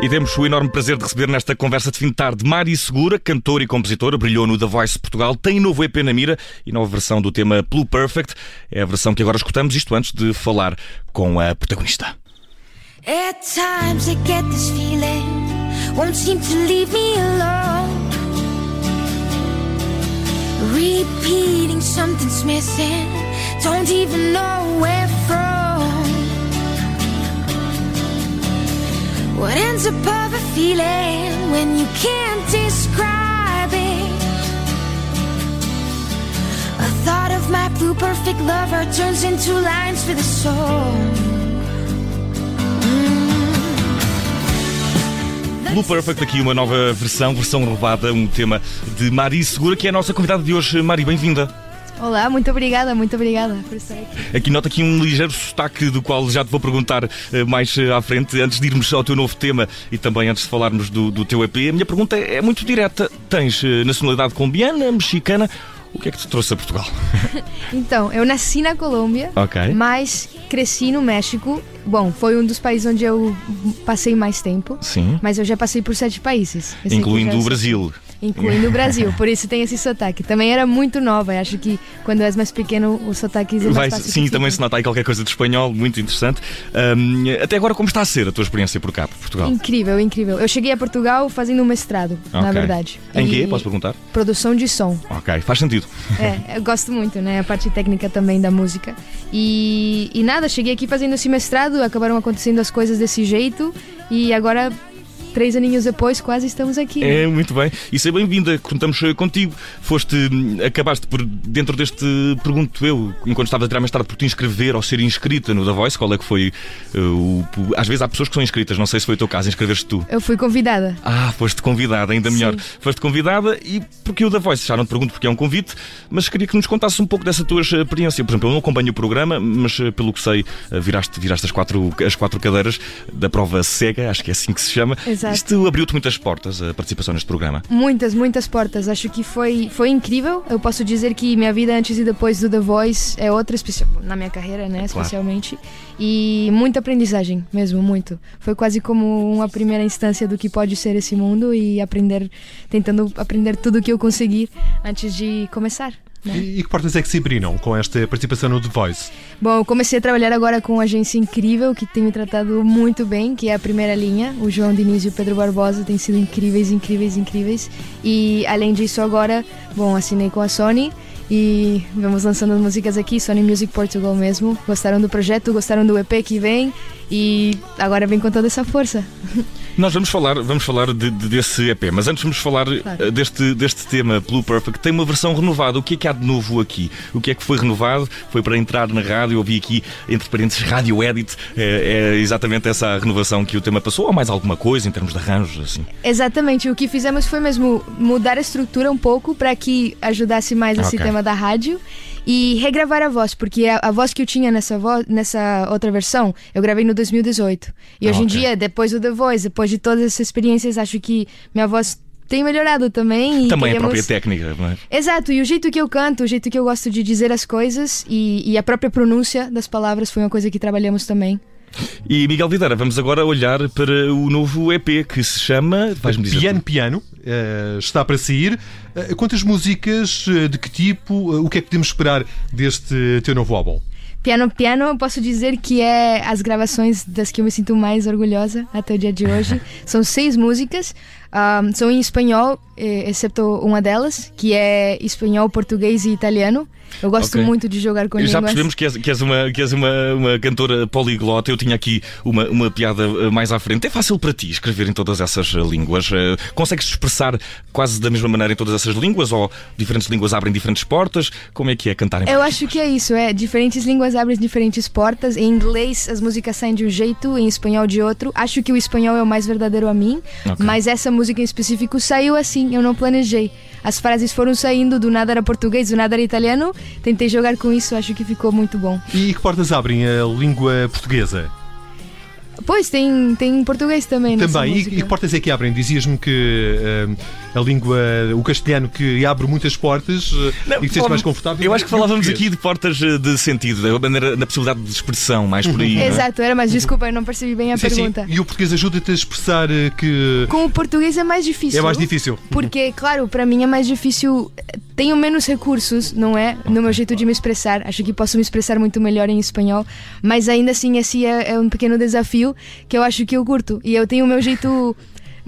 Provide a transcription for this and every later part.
E temos o enorme prazer de receber nesta conversa de fim de tarde Mari Segura, cantora e compositora, brilhou no The Voice Portugal, tem novo EP na mira e nova versão do tema Blue Perfect. É a versão que agora escutamos, isto antes de falar com a protagonista. At times I get this feeling Won't seem to leave me alone Repeating something's missing Don't even know where What ends up of a feeling When you can't describe it A thought of my blue perfect lover Turns into lines for the soul Blue Perfect, aqui uma nova versão, versão renovada, um tema de Mari Segura, que é a nossa convidada de hoje. Mari, bem-vinda. Olá, muito obrigada, muito obrigada por estar aqui. Aqui nota aqui um ligeiro sotaque do qual já te vou perguntar uh, mais uh, à frente, antes de irmos ao teu novo tema e também antes de falarmos do, do teu EP. A minha pergunta é, é muito direta. Tens uh, nacionalidade colombiana, mexicana o que é que te trouxe a Portugal? então, eu nasci na Colômbia, okay. mas cresci no México. Bom, foi um dos países onde eu passei mais tempo. Sim. Mas eu já passei por sete países. Incluindo o Brasil incluindo o Brasil. Por isso tem esse sotaque. Também era muito nova. Eu acho que quando és mais pequeno, o sotaque é mais Vai, fácil. Sim, também se nota aí qualquer coisa de espanhol, muito interessante. Um, até agora, como está a ser a tua experiência por cá, por Portugal? Incrível, incrível. Eu cheguei a Portugal fazendo um mestrado, okay. na verdade. Em e... quê? Posso perguntar? Produção de som. Ok, faz sentido. É, eu gosto muito, né? A parte técnica também da música. E, e nada, cheguei aqui fazendo esse mestrado, acabaram acontecendo as coisas desse jeito e agora três aninhos depois, quase estamos aqui. É, muito bem. E seja bem-vinda, contamos eh, contigo. Foste, hum, acabaste por, dentro deste, pergunto eu, enquanto estava a tirar mais tarde, por te inscrever ou ser inscrita no The Voice, qual é que foi uh, o. Às vezes há pessoas que são inscritas, não sei se foi o teu caso, inscreveste tu. Eu fui convidada. Ah, foste convidada, ainda melhor. Sim. Foste convidada e porque o The Voice, já não te pergunto porque é um convite, mas queria que nos contasses um pouco dessa tua experiência. Por exemplo, eu não acompanho o programa, mas pelo que sei, viraste, viraste as, quatro, as quatro cadeiras da prova cega, acho que é assim que se chama. Exato. Exato. Isto abriu-te muitas portas, a participação neste programa? Muitas, muitas portas. Acho que foi, foi incrível. Eu posso dizer que minha vida antes e depois do The Voice é outra, especial, na minha carreira, né, claro. especialmente. E muita aprendizagem, mesmo, muito. Foi quase como uma primeira instância do que pode ser esse mundo e aprender, tentando aprender tudo o que eu consegui antes de começar. Né? E, e, que portas é que se abriram com esta participação no The Voice? Bom, comecei a trabalhar agora com uma agência incrível que tem me tratado muito bem, que é a primeira linha. O João Diniz e o Pedro Barbosa têm sido incríveis, incríveis, incríveis. E além disso, agora, bom, assinei com a Sony e vamos lançando as músicas aqui, Sony Music Portugal mesmo. Gostaram do projeto, gostaram do EP que vem e agora vem com toda essa força. Nós vamos falar, vamos falar de, de, desse EP, mas antes vamos falar claro. Eh, deste, deste tema Blue Perfect, tem uma versão renovada. O que é que há de novo aqui? O que é que foi renovado? Foi para entrar na rádio, eu vi aqui, entre parênteses, Rádio Edit. É, é exatamente essa renovação que o tema passou, ou mais alguma coisa em termos de arranjos? Assim? Exatamente, o que fizemos foi mesmo mudar a estrutura um pouco para que ajudasse mais esse okay. tema da rádio e regravar a voz, porque a, a voz que eu tinha nessa, voz, nessa outra versão, eu gravei no 2018. E hoje okay. em dia, depois do The Voice, depois de todas essas experiências, acho que minha voz tem melhorado também. também queremos... a própria técnica, não é? Exato, e o jeito que eu canto, o jeito que eu gosto de dizer as coisas e, e a própria pronúncia das palavras foi uma coisa que trabalhamos também. E Miguel Videira, vamos agora olhar para o novo EP que se chama. Vais-me dizer. Piano Piano. Uh, está para sair. Uh, quantas músicas? Uh, de que tipo? o que é que podemos esperar deste teu novo álbum? Piano Piano, posso dizer que é as gravações das que eu me sinto mais orgulhosa até o dia de hoje. São seis músicas, um, são em espanhol, eh, exceto uma delas, que é espanhol, português e italiano. Eu gosto okay. muito de jogar com Já línguas. percebemos que és, que és, uma, que és uma, uma cantora poliglota. Eu tinha aqui uma, uma piada eh, mais à frente. É fácil para ti escrever em todas essas eh, línguas? Consegues expressar quase da mesma maneira em todas essas línguas? Ou diferentes línguas abrem diferentes portas? Como é que é cantar em Eu acho que é isso, é. Diferentes línguas abrem diferentes portas. Em inglês as músicas saem de um jeito, em espanhol de outro. Acho que o espanhol é o mais verdadeiro a mim, okay. mas essa música em específico saiu assim, eu não planejei. As frases foram saindo, do nada era português, do nada era italiano. Tentei jogar com isso, acho que ficou muito bom. E que portas abrem a língua portuguesa? Pois, tem, tem português também. Também. E, e, que portas é que abrem? Dizias-me que uh, a língua, o castelhano, que abre muitas portas não, e que seja mais confortável. Eu acho que falávamos aqui de portas de sentido, na possibilidade de expressão, mais por aí. Uhum. Exato, era, mas desculpa, eu não percebi bem a sim, pergunta. Sim. E o português ajuda-te a expressar que. Com o português é mais difícil. É mais difícil. Porque, claro, para mim é mais difícil. Tenho menos recursos, não é? No meu jeito de me expressar. Acho que posso me expressar muito melhor em espanhol, mas ainda assim esse é, é um pequeno desafio que eu acho que eu curto. E eu tenho o meu jeito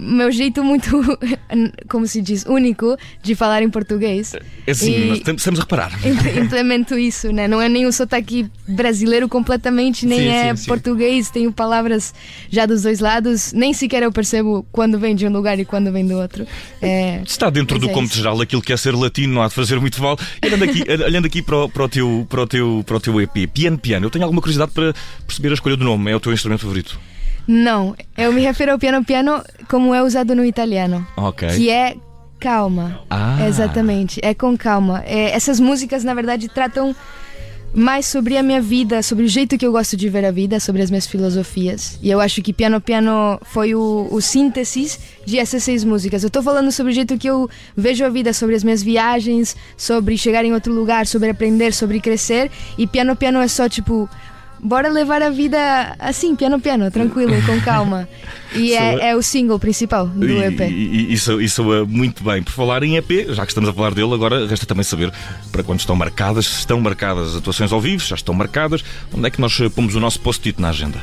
meu jeito muito, como se diz, único de falar em português. É sim, nós precisamos reparar. Implemento isso, né? Não é nem o sotaque brasileiro completamente, nem sim, é sim, português. Sim. Tenho palavras já dos dois lados. Nem sequer eu percebo quando vem de um lugar e quando vem do outro. É, Está dentro do é cômputo geral aquilo que é ser latino, não há de fazer muito mal. E olhando aqui, olhando aqui para, o, para, o teu, para, o teu, para o teu EP, Piano Piano, eu tenho alguma curiosidade para perceber a escolha do nome. É o teu instrumento favorito? Não, eu me refiro ao piano piano como é usado no italiano. Ok. Que é calma. Ah. Exatamente, é com calma. É, essas músicas, na verdade, tratam mais sobre a minha vida, sobre o jeito que eu gosto de ver a vida, sobre as minhas filosofias. E eu acho que Piano Piano foi o, o síntese de essas seis músicas. Eu estou falando sobre o jeito que eu vejo a vida, sobre as minhas viagens, sobre chegar em outro lugar, sobre aprender, sobre crescer. E Piano Piano é só tipo bora levar a vida assim, piano piano, tranquilo, com calma. E é, é, o single principal do EP. E, isso, isso é muito bem. Por falar em EP, já que estamos a falar dele, agora resta também saber para quando estão marcadas, se estão marcadas atuações ao vivo, já estão marcadas, onde é que nós pomos o nosso post-it na agenda?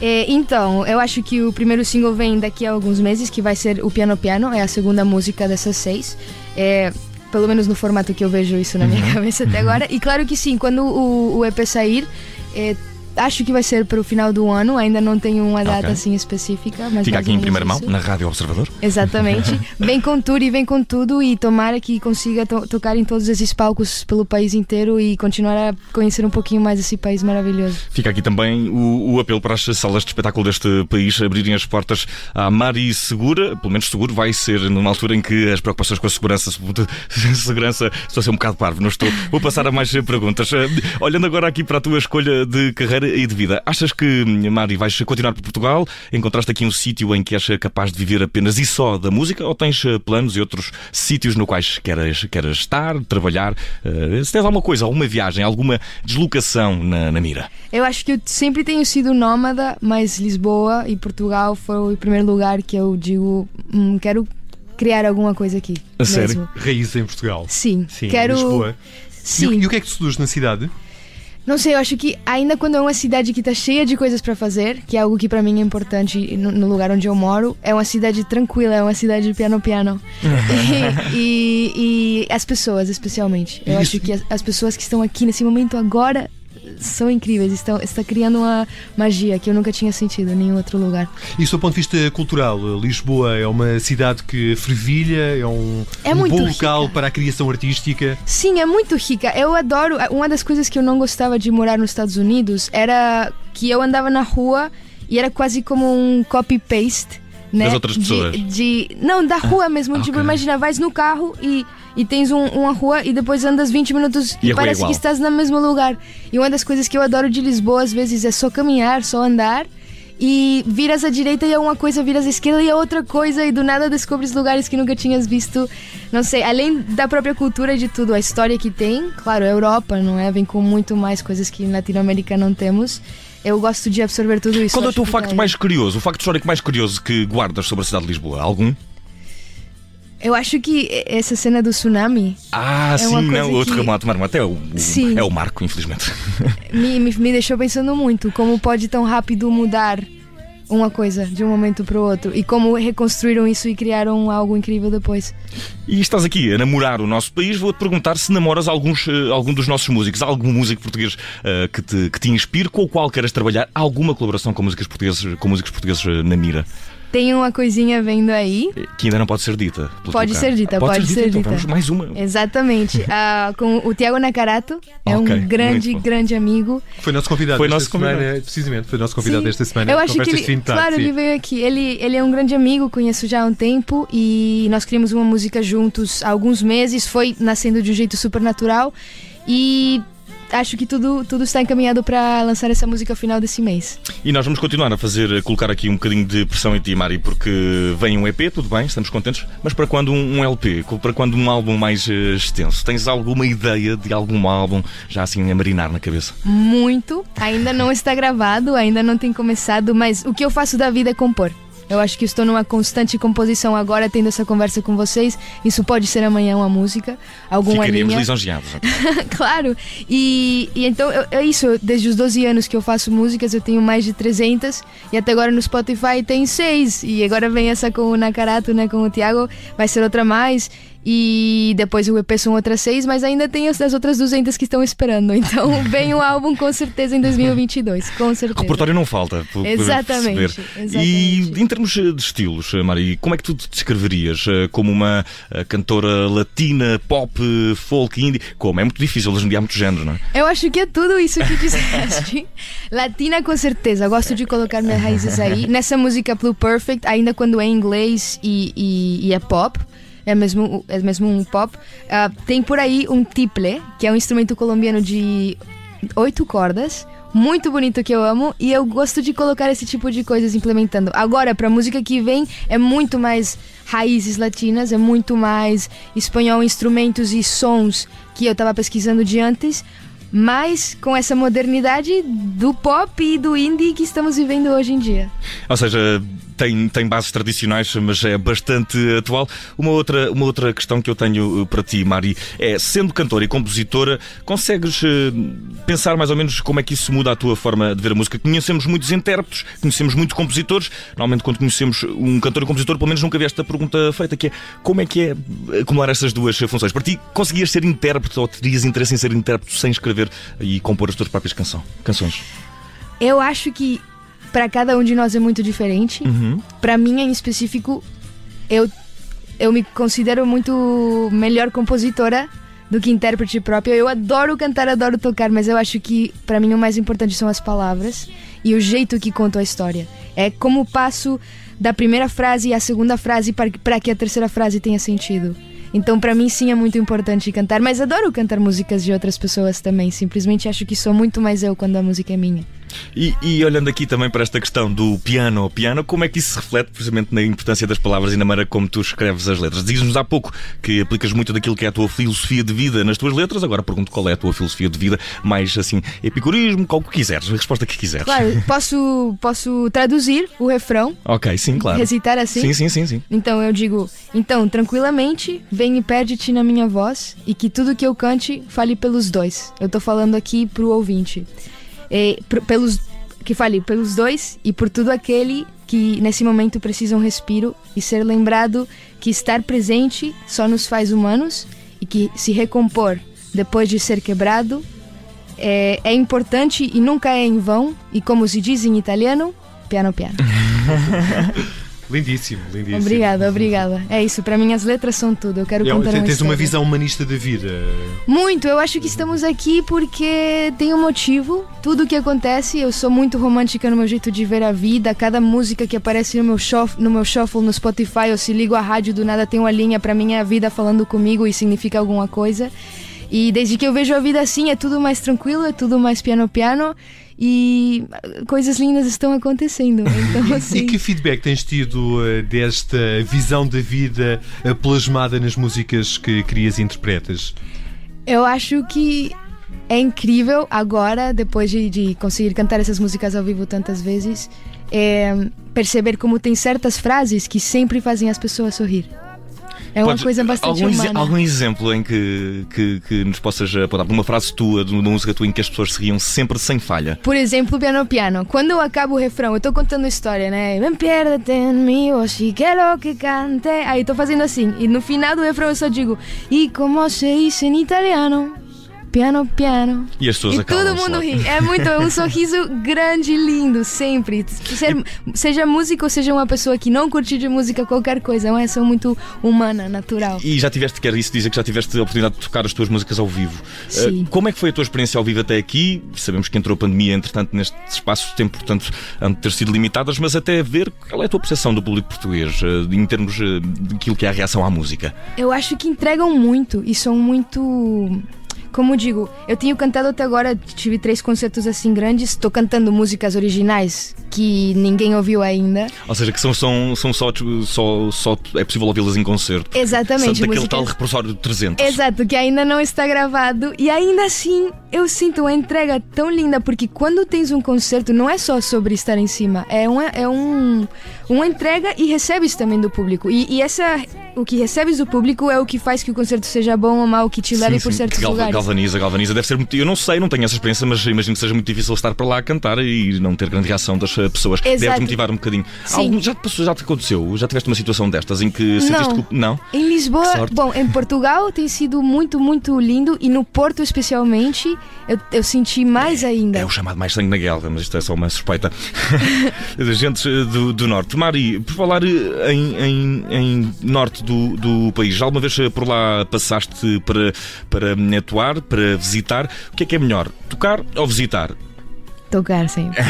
É, então, eu acho que o primeiro single vem daqui a alguns meses, que vai ser o Piano Piano, é a segunda música dessas seis. É, pelo menos no formato que eu vejo isso na minha uhum. cabeça até agora. E claro que sim, quando o, o EP sair, é, acho que vai ser para o final do ano, ainda não tenho uma data okay. assim específica. Mas Fica aqui em primeira isso. mão, na Rádio Observador. Exatamente. vem com tudo e vem com tudo e tomara que consiga to tocar em todos esses palcos pelo país inteiro e continuar a conhecer um pouquinho mais esse país maravilhoso. Fica aqui também o, o apelo para as salas de espetáculo deste país abrirem as portas à Mari Segura, pelo menos seguro vai ser numa altura em que as preocupações com a segurança, segurança estou a ser um bocado parvo, não estou. Vou passar a mais perguntas. Olhando agora aqui para a tua escolha de carreira e de vida. Achas que, Mari, vais continuar por Portugal? Encontraste aqui um sítio em que és capaz de viver apenas e só da música? Ou tens eh, planos e outros sítios no quais queres, queres estar, trabalhar? Uh, se tens alguma coisa, alguma viagem, alguma deslocação na, na mira? Eu acho que eu sempre tenho sido nómada, mas Lisboa e Portugal foi o primeiro lugar que eu digo, hum, quero criar alguma coisa aqui. A sério? Raiz em Portugal. Sim. Sim. Quero... Lisboa. Sim. E, e o que é que tu seduz na cidade? Não sei, eu acho que ainda quando é uma cidade que está cheia de coisas para fazer, que é algo que para mim é importante no, no, lugar onde eu moro, é uma cidade tranquila, é uma cidade piano-piano. e, e, e, as pessoas, especialmente. Eu Isso. acho que as, as pessoas que estão aqui nesse momento agora são incríveis, estão, está criando uma magia que eu nunca tinha sentido em nenhum outro lugar. E do ponto de vista cultural, Lisboa é uma cidade que fervilha, é um, é um bom local rica. para a criação artística. Sim, é muito rica. Eu adoro. Uma das coisas que eu não gostava de morar nos Estados Unidos era que eu andava na rua e era quase como um copy-paste. Né? Das outras pessoas? De, de, não, da rua mesmo. Ah, tipo, okay. imagina, vais no carro e e tens um, uma rua e depois andas 20 minutos e, e é parece é que estás no mesmo lugar. E uma das coisas que eu adoro de Lisboa às vezes é só caminhar, só andar e viras à direita e é uma coisa, viras à esquerda e é outra coisa, e do nada descobres lugares que nunca tinhas visto. Não sei, além da própria cultura e de tudo, a história que tem, claro, a Europa, não é? Vem com muito mais coisas que em Latinoamérica não temos. Eu gosto de absorver tudo isso. Qual é o teu facto mais curioso, o facto histórico mais curioso que guardas sobre a cidade de Lisboa? Algum? Eu acho que essa cena do tsunami. Ah, é sim, não, o terremoto, que... até é o, sim. é o marco, infelizmente. Me, me, me deixou pensando muito como pode tão rápido mudar uma coisa de um momento para o outro e como reconstruíram isso e criaram algo incrível depois. E estás aqui a namorar o nosso país, vou-te perguntar se namoras alguns, uh, algum dos nossos músicos, algum músico português uh, que, te, que te inspire, com o qual queres trabalhar, alguma colaboração com músicos portugueses, com músicos portugueses uh, na mira? Tem uma coisinha vendo aí. Que ainda não pode ser dita. Pode ser dita, pode, pode ser, dita. Ser dita. Então, mais uma. Exatamente. uh, com o Tiago Nakarato, é okay, um grande, grande amigo. Foi nosso convidado foi nosso convidado. semana, precisamente, foi nosso convidado sim. esta semana. Eu acho que ele, claro, ele veio aqui. Ele, ele é um grande amigo, conheço já há um tempo e nós criamos uma música juntos há alguns meses. Foi nascendo de um jeito super natural e acho que tudo, tudo está encaminhado para lançar essa música ao final desse mês. E nós vamos continuar a fazer, a colocar aqui um bocadinho de pressão em ti, Mari, porque vem um EP, tudo bem, estamos contentes, mas para quando um, um LP, para quando um álbum mais uh, extenso? Tens alguma ideia de algum álbum já assim a marinar na cabeça? Muito, ainda não está gravado, ainda não tem começado, mas o que eu faço da vida é compor. Eu acho que estou numa constante composição agora, tendo essa conversa com vocês. Isso pode ser amanhã uma música, alguma Ficaríamos linha. lisonjeados. claro. E, e então, é isso. Desde os 12 anos que eu faço músicas, eu tenho mais de 300. E até agora no Spotify tem 6. E agora vem essa com o Nakarato, né, com o Thiago. Vai ser outra mais. E depois o EP são outras seis, mas ainda tem as, as outras 200 que estão esperando. Então vem o álbum com certeza em 2022, com certeza. Repertório não falta, por, exatamente, por exatamente. E termos de estilos, Mari, como é que tu te descreverias eh, como uma eh, cantora latina, pop, folk, indie? Como? É muito difícil hoje em dia há muitos géneros, não é? Eu acho que é tudo isso que disseste. latina com certeza, gosto de colocar minhas raízes aí. Nessa música Blue Perfect, ainda quando é em inglês e, e, e é pop, é mesmo, é mesmo um pop. Uh, tem por aí um tiple, que é um instrumento colombiano de oito cordas, muito bonito que eu amo e eu gosto de colocar esse tipo de coisas implementando. Agora, para música que vem, é muito mais raízes latinas, é muito mais espanhol, instrumentos e sons que eu estava pesquisando de antes, mas com essa modernidade do pop e do indie que estamos vivendo hoje em dia. Ou seja, tem, tem bases tradicionais, mas é bastante atual. Uma outra, uma outra questão que eu tenho eh, para ti, Mari, é sendo cantora e compositora, consegues eh, pensar mais ou menos como é que isso muda a tua forma de ver a música? Conhecemos muitos intérpretes, conhecemos muitos compositores. Normalmente, quando conhecemos um cantor e compositor, pelo menos nunca vi esta pergunta feita, que é como é que é acumular essas duas funções? Para ti, conseguias ser intérprete ou terias interesse em ser intérprete sem escrever e compor as tuas próprias canção, canções? Eu acho que para cada um de nós é muito diferente. Uhum. Para mim, em específico, eu, eu me considero muito melhor compositora do que intérprete própria. Eu adoro cantar, adoro tocar, mas eu acho que para mim o mais importante são as palavras e o jeito que conto a história. É como passo da primeira frase à segunda frase para que a terceira frase tenha sentido. Então, para mim, sim, é muito importante cantar, mas adoro cantar músicas de outras pessoas também. Simplesmente acho que sou muito mais eu quando a música é minha. E, e, olhando aqui também para esta questão do piano ao piano, como é que isso se reflete precisamente na importância das palavras e na maneira como tu escreves as letras? Dizes-nos há pouco que aplicas muito daquilo que é a tua filosofia de vida nas tuas letras, agora pergunto qual é a tua filosofia de vida, mais assim, epicurismo, qual que quiseres, a resposta que quiseres. Claro, posso, posso traduzir o refrão. Ok, sim, claro. Recitar assim? Sim, sim, sim, sim. Então eu digo, então, tranquilamente, vem e perde-te na minha voz e que tudo que eu cante fale pelos dois. Eu tô falando aqui pro ouvinte. É, pelos que fale pelos dois e por tudo aquele que nesse momento precisa um respiro e ser lembrado que estar presente só nos faz humanos e que se recompor depois de ser quebrado é, é importante e nunca é em vão e como se diz em italiano, piano piano. Lindíssimo, lindíssimo. Obrigada, obrigada. É isso, para mim as letras são tudo. Eu quero é, contar uma Tens uma visão humanista da vida. Muito, eu acho que estamos aqui porque tem um motivo. Tudo que acontece, eu sou muito romântica no meu jeito de ver a vida. Cada música que aparece no meu shuffle no, meu shuffle, no Spotify, eu se ligo à rádio, do nada tem uma linha, para mim é a vida falando comigo e significa alguma coisa. E desde que eu vejo a vida assim, é tudo mais tranquilo, é tudo mais piano-piano e coisas lindas estão acontecendo. Então, assim... e que feedback tens tido uh, desta visão da vida uh, plasmada nas músicas que crias e interpretas? Eu acho que é incrível agora, depois de, de conseguir cantar essas músicas ao vivo tantas vezes, é, perceber como tem certas frases que sempre fazem as pessoas sorrir. É uma Podes, coisa bastante algum, humana. algum exemplo em que, que, que nos possas apontar? Uma frase tua, de uma música tua em que as pessoas se riam sempre sem falha? Por exemplo, Piano Piano. Quando eu acabo o refrão, eu estou contando a história, né? Ven, piérdete en mí, o si quiero que cante. Aí estou fazendo assim. E no final do refrão eu só digo, e como se diz em italiano? Piano, piano. E as pessoas e todo mundo ri. É muito, é um sorriso grande, lindo, sempre. Ser, seja músico ou seja uma pessoa que não curte de música, qualquer coisa, é uma reação muito humana, natural. E já tiveste, quer isso dizer que já tiveste a oportunidade de tocar as tuas músicas ao vivo. Sim. Uh, como é que foi a tua experiência ao vivo até aqui? Sabemos que entrou a pandemia, entretanto, neste espaço de tempo, portanto, han de ter sido limitadas, mas até ver qual é a tua percepção do público português, uh, em termos uh, daquilo que é a reação à música. Eu acho que entregam muito e são muito como digo, eu tenho cantado até agora, tive três concertos assim grandes, estou cantando músicas originais que ninguém ouviu ainda. Ou seja, que são, são, são só, só, só é possível ouvi-las em concerto. Exatamente. Daquele músicas... tal repertório de 300. Exato, que ainda não está gravado e ainda assim eu sinto uma entrega tão linda porque quando tens um concerto não é só sobre estar em cima, é uma, é um, uma entrega e recebes também do público. E, e essa o que recebes do público é o que faz que o concerto seja bom ou mau, que te leve por certos Galva, lugares. Galvaniza, galvaniza. Deve ser muito. Eu não sei, não tenho essa experiência, mas imagino que seja muito difícil estar para lá a cantar e não ter grande reação das eh, pessoas. Exato. Deve-te motivar um bocadinho. Algum, já, te passou, já te aconteceu? Já tiveste uma situação destas em que sentiste não. que. Não? Em Lisboa, bom, em Portugal tem sido muito, muito lindo e no Porto especialmente eu, eu senti mais ainda. É, é o chamado mais sangue na guerra, mas isto é só uma suspeita. Gente eh, do, do Norte. Mari, por falar eh, em, em, em Norte do, do país, já alguma vez por lá passaste para, para atuar, para visitar? O que é que é melhor, tocar ou visitar? Tocar sempre.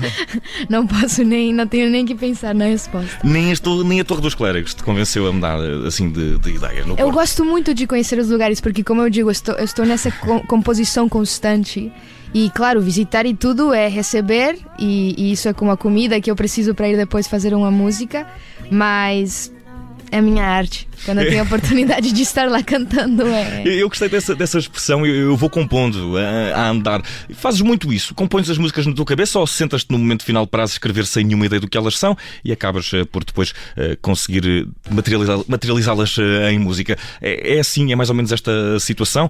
não posso nem, não tenho nem que pensar na resposta. Nem, estou, nem a Torre dos Clérigos te convenceu a mudar assim de, de ideia. eu Porto. gosto muito de conhecer os lugares, porque, como eu digo, eu estou, eu estou nessa composição constante. E claro, visitar e tudo é receber, e, e isso é como a comida que eu preciso para ir depois fazer uma música. Mas é a minha arte. Quando eu tenho a oportunidade de estar lá cantando. É... Eu gostei dessa, dessa expressão, eu, eu vou compondo a, a, andar. Fazes muito isso. Compões as músicas na tua cabeça ou sentas-te no momento final para as escrever sem nenhuma ideia do que elas são e acabas uh, por depois uh, conseguir eh, materializá-las materializá uh, em música? É, é assim, é mais ou menos esta situação?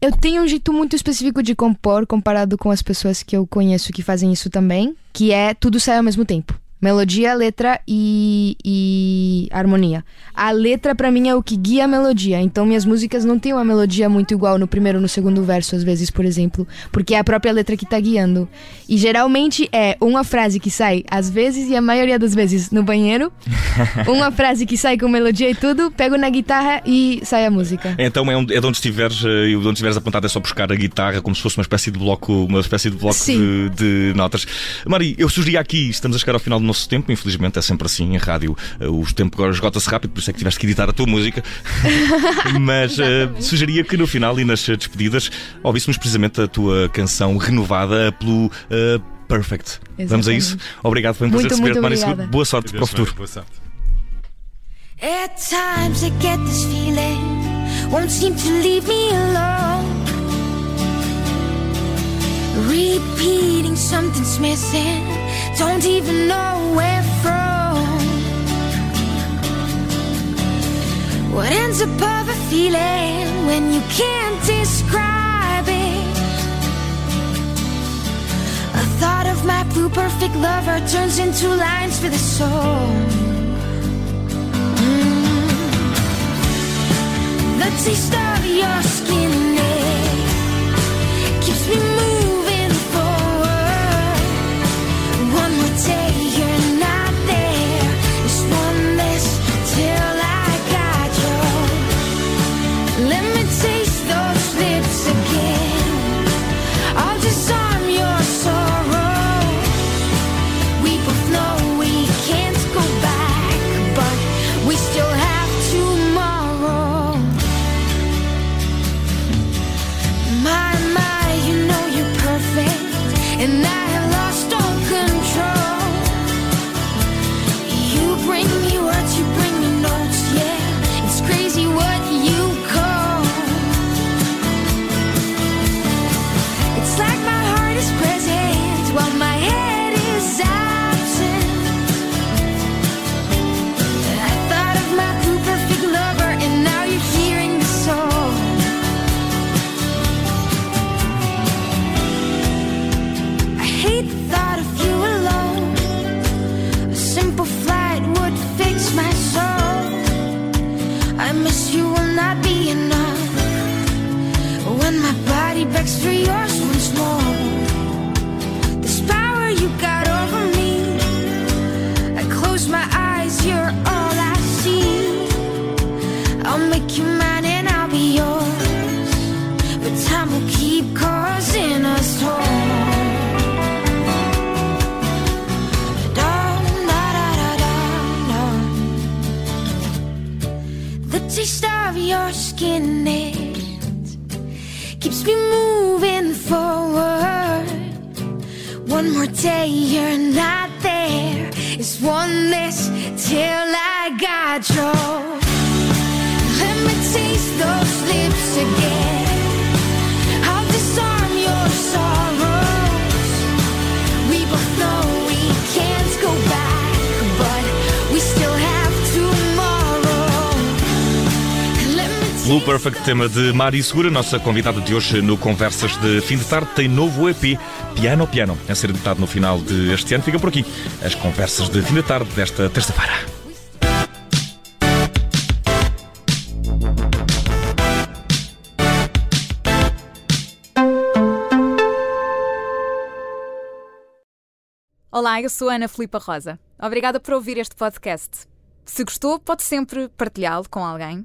Eu tenho um jeito muito específico de compor comparado com as pessoas que eu conheço que fazem isso também, que é tudo sai ao mesmo tempo. Melodia, letra e, e harmonia. A letra, para mim, é o que guia a melodia. Então, minhas músicas não têm uma melodia muito igual no primeiro ou no segundo verso, às vezes, por exemplo. Porque é a própria letra que tá guiando. E geralmente é uma frase que sai, às vezes, e a maioria das vezes, no banheiro. uma frase que sai com melodia e tudo, pego na guitarra e sai a música. Então, é, onde, é de onde estiveres, de onde estiveres apontado é só buscar a guitarra, como se fosse uma espécie de bloco, uma espécie de bloco de, de, notas. Mari, eu sugeria aqui, estamos a chegar ao final do nosso tempo, infelizmente é sempre assim em rádio, eh, o tempo agora esgota-se rápido, por isso é que tiveste que editar a tua música. Mas uh, sugeria que no final e nas despedidas ouvíssemos precisamente a tua canção renovada pelo. Uh, Perfect. Exatamente. Vamos a isso? Obrigado, foi um prazer receber-te, Mário Boa sorte para o futuro. Boa sorte. At times I get this feeling Won't seem to leave me alone Repeating something's missing don't even know where from. What ends up of a feeling when you can't describe it? A thought of my blue perfect lover turns into lines for the soul. Mm. The taste of your skin it keeps me moving. it keeps me moving forward. One more day you're not there. It's one less till I got you. Let me taste those lips again. Blue Perfect, tema de Mari Segura, nossa convidada de hoje no Conversas de Fim de Tarde, tem novo EP, Piano Piano, a ser editado no final deste ano. Fica por aqui as conversas de fim de tarde desta terça-feira. Olá, eu sou Ana Filipa Rosa. Obrigada por ouvir este podcast. Se gostou, pode sempre partilhá-lo com alguém